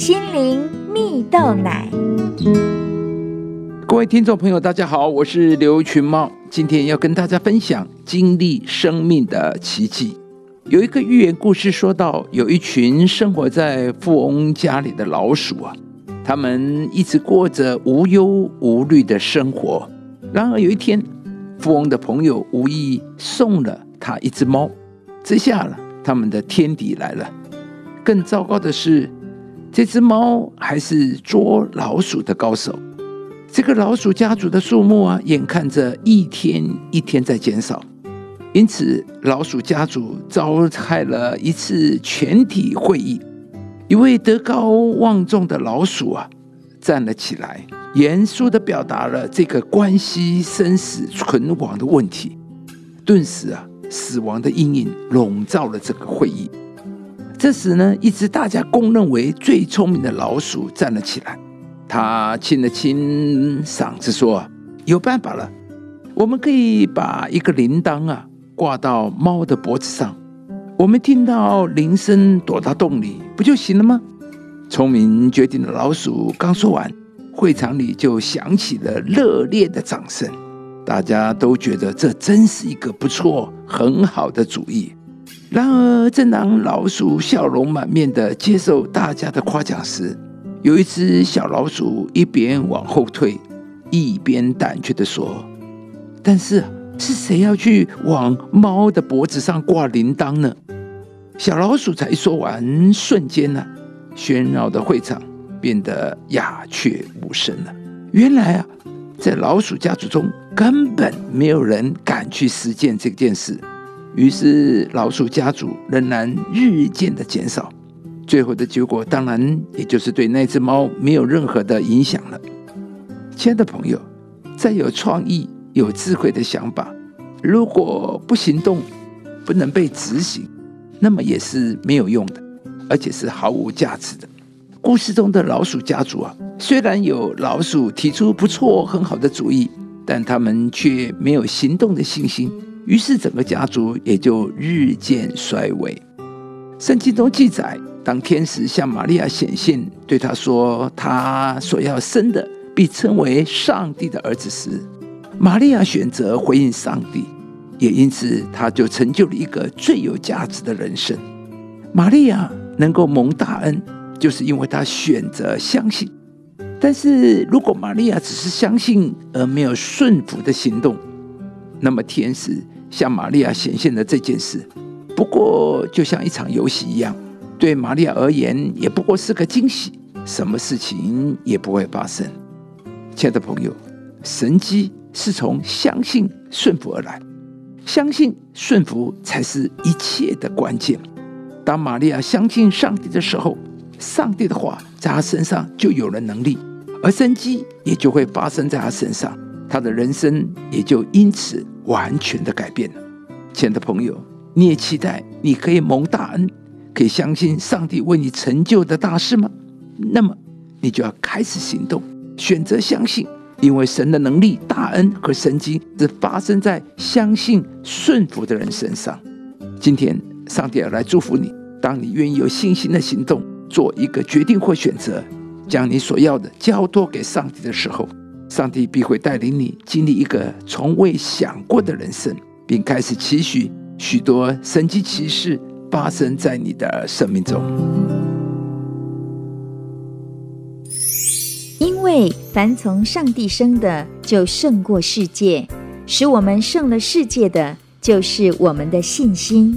心灵蜜豆奶。各位听众朋友，大家好，我是刘群茂，今天要跟大家分享经历生命的奇迹。有一个寓言故事说到，有一群生活在富翁家里的老鼠啊，他们一直过着无忧无虑的生活。然而有一天，富翁的朋友无意送了他一只猫，这下了他们的天敌来了。更糟糕的是，这只猫还是捉老鼠的高手。这个老鼠家族的数目啊，眼看着一天一天在减少，因此老鼠家族召开了一次全体会议。一位德高望重的老鼠啊，站了起来，严肃的表达了这个关系生死存亡的问题。顿时啊，死亡的阴影笼罩了这个会议。这时呢，一只大家公认为最聪明的老鼠站了起来。他清了清嗓子说：“有办法了，我们可以把一个铃铛啊挂到猫的脖子上，我们听到铃声躲到洞里不就行了吗？”聪明绝顶的老鼠刚说完，会场里就响起了热烈的掌声，大家都觉得这真是一个不错、很好的主意。然而，正当老鼠笑容满面的接受大家的夸奖时，有一只小老鼠一边往后退，一边胆怯的说：“但是是谁要去往猫的脖子上挂铃铛呢？”小老鼠才说完，瞬间呢，喧闹的会场变得鸦雀无声了。原来啊，在老鼠家族中根本没有人敢去实践这件事，于是老鼠家族仍然日渐的减少。最后的结果，当然也就是对那只猫没有任何的影响了。亲爱的朋友，再有创意、有智慧的想法，如果不行动，不能被执行，那么也是没有用的，而且是毫无价值的。故事中的老鼠家族啊，虽然有老鼠提出不错、很好的主意，但他们却没有行动的信心，于是整个家族也就日渐衰微。圣经中记载。当天使向玛利亚显现，对她说：“她所要生的必称为上帝的儿子时，玛利亚选择回应上帝，也因此她就成就了一个最有价值的人生。玛利亚能够蒙大恩，就是因为她选择相信。但是如果玛利亚只是相信而没有顺服的行动，那么天使向玛利亚显现的这件事，不过就像一场游戏一样。”对玛利亚而言，也不过是个惊喜，什么事情也不会发生。亲爱的朋友，神机是从相信顺服而来，相信顺服才是一切的关键。当玛利亚相信上帝的时候，上帝的话在她身上就有了能力，而神机也就会发生在她身上，他的人生也就因此完全的改变了。亲爱的朋友，你也期待你可以蒙大恩。可以相信上帝为你成就的大事吗？那么你就要开始行动，选择相信，因为神的能力、大恩和神迹只发生在相信、顺服的人身上。今天，上帝要来祝福你。当你愿意有信心的行动，做一个决定或选择，将你所要的交托给上帝的时候，上帝必会带领你经历一个从未想过的人生，并开始期许许多神迹奇事。发生在你的生命中，因为凡从上帝生的，就胜过世界；使我们胜了世界的，就是我们的信心。